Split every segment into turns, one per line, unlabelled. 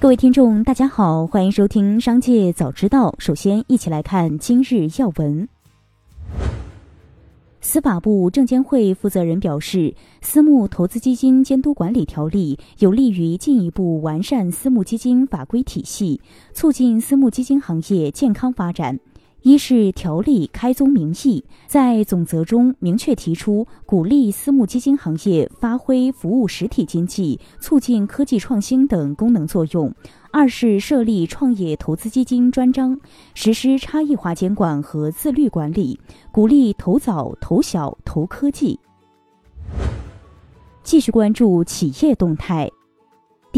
各位听众，大家好，欢迎收听《商界早知道》。首先，一起来看今日要闻。司法部证监会负责人表示，私募投资基金监督管理条例有利于进一步完善私募基金法规体系，促进私募基金行业健康发展。一是条例开宗明义，在总则中明确提出鼓励私募基金行业发挥服务实体经济、促进科技创新等功能作用；二是设立创业投资基金专章，实施差异化监管和自律管理，鼓励投早、投小、投科技。继续关注企业动态。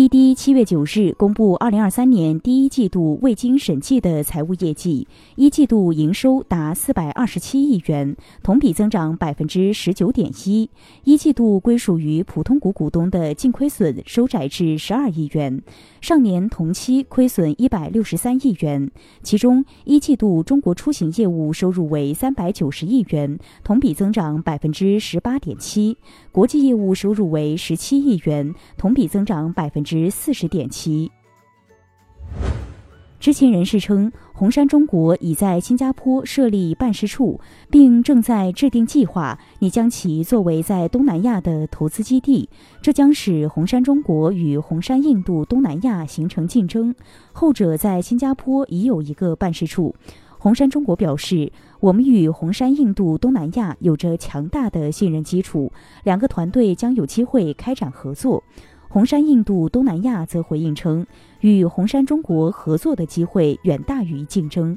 滴滴七月九日公布二零二三年第一季度未经审计的财务业绩，一季度营收达四百二十七亿元，同比增长百分之十九点一。一季度归属于普通股股东的净亏损收窄至十二亿元，上年同期亏损一百六十三亿元。其中，一季度中国出行业务收入为三百九十亿元，同比增长百分之十八点七；国际业务收入为十七亿元，同比增长百分。之四十点七。知情人士称，红杉中国已在新加坡设立办事处，并正在制定计划，拟将其作为在东南亚的投资基地。这将使红杉中国与红杉印度东南亚形成竞争。后者在新加坡已有一个办事处。红杉中国表示，我们与红杉印度东南亚有着强大的信任基础，两个团队将有机会开展合作。红杉印度东南亚则回应称，与红杉中国合作的机会远大于竞争。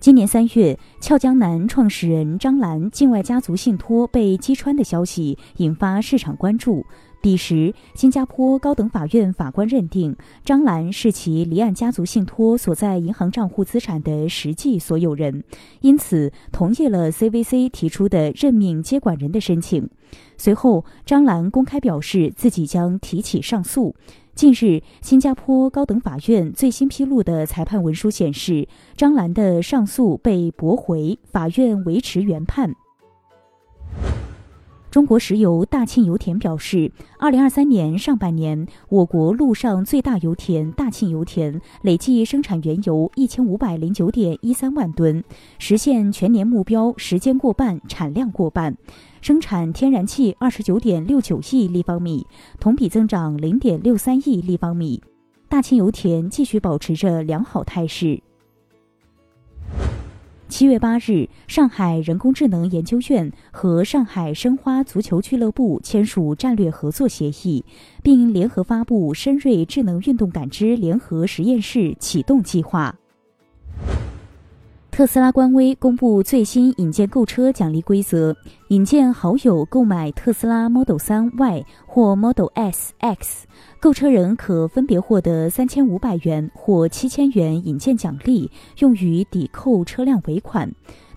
今年三月，俏江南创始人张兰境外家族信托被击穿的消息引发市场关注。彼时，新加坡高等法院法官认定张兰是其离岸家族信托所在银行账户资产的实际所有人，因此同意了 CVC 提出的任命接管人的申请。随后，张兰公开表示自己将提起上诉。近日，新加坡高等法院最新披露的裁判文书显示，张兰的上诉被驳回，法院维持原判。中国石油大庆油田表示，二零二三年上半年，我国陆上最大油田大庆油田累计生产原油一千五百零九点一三万吨，实现全年目标时间过半，产量过半，生产天然气二十九点六九亿立方米，同比增长零点六三亿立方米。大庆油田继续保持着良好态势。七月八日，上海人工智能研究院和上海申花足球俱乐部签署战略合作协议，并联合发布深瑞智能运动感知联合实验室启动计划。特斯拉官微公布最新引荐购车奖励规则：引荐好友购买特斯拉 Model 3 Y 或 Model S X，购车人可分别获得三千五百元或七千元引荐奖励，用于抵扣车辆尾款。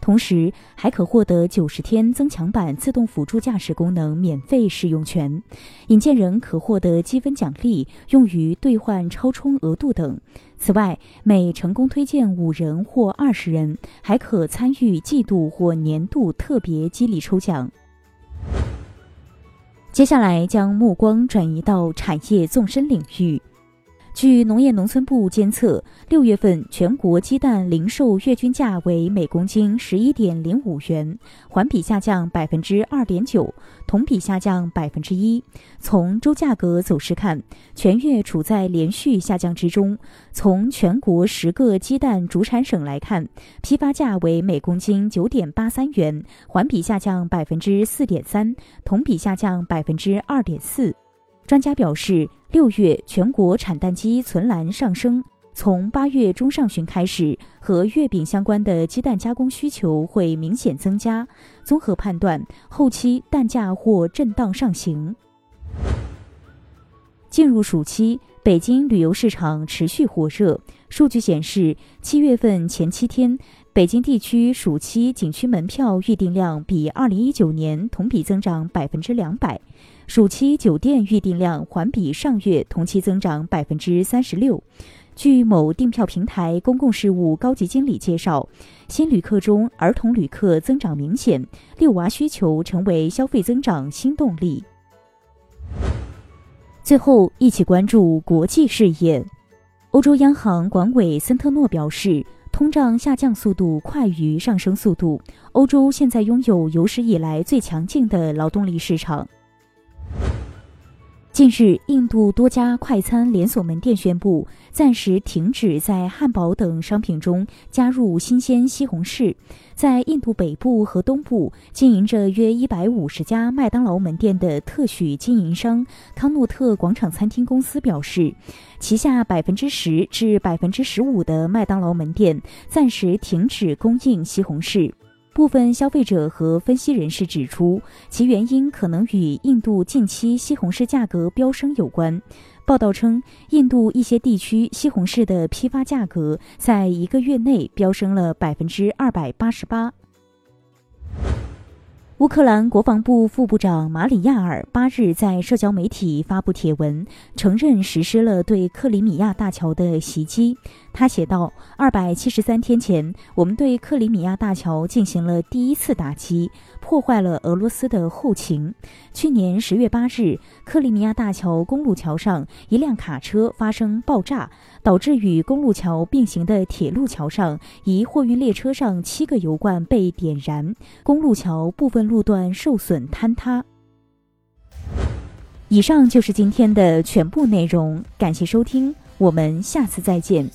同时还可获得九十天增强版自动辅助驾驶功能免费试用权，引荐人可获得积分奖励，用于兑换超充额度等。此外，每成功推荐五人或二十人，还可参与季度或年度特别激励抽奖。接下来将目光转移到产业纵深领域。据农业农村部监测，六月份全国鸡蛋零售月均价为每公斤十一点零五元，环比下降百分之二点九，同比下降百分之一。从周价格走势看，全月处在连续下降之中。从全国十个鸡蛋主产省来看，批发价为每公斤九点八三元，环比下降百分之四点三，同比下降百分之二点四。专家表示，六月全国产蛋鸡存栏上升，从八月中上旬开始，和月饼相关的鸡蛋加工需求会明显增加。综合判断，后期蛋价或震荡上行。进入暑期，北京旅游市场持续火热。数据显示，七月份前七天，北京地区暑期景区门票预订量比二零一九年同比增长百分之两百。暑期酒店预订量环比上月同期增长百分之三十六。据某订票平台公共事务高级经理介绍，新旅客中儿童旅客增长明显，遛娃需求成为消费增长新动力。最后，一起关注国际事业。欧洲央行管委森特诺表示，通胀下降速度快于上升速度。欧洲现在拥有有史以来最强劲的劳动力市场。近日，印度多家快餐连锁门店宣布暂时停止在汉堡等商品中加入新鲜西红柿。在印度北部和东部经营着约一百五十家麦当劳门店的特许经营商康诺特广场餐厅公司表示，旗下百分之十至百分之十五的麦当劳门店暂时停止供应西红柿。部分消费者和分析人士指出，其原因可能与印度近期西红柿价格飙升有关。报道称，印度一些地区西红柿的批发价格在一个月内飙升了百分之二百八十八。乌克兰国防部副部长马里亚尔八日在社交媒体发布帖文，承认实施了对克里米亚大桥的袭击。他写道：“二百七十三天前，我们对克里米亚大桥进行了第一次打击，破坏了俄罗斯的后勤。去年十月八日，克里米亚大桥公路桥上一辆卡车发生爆炸。”导致与公路桥并行的铁路桥上一货运列车上七个油罐被点燃，公路桥部分路段受损坍塌。以上就是今天的全部内容，感谢收听，我们下次再见。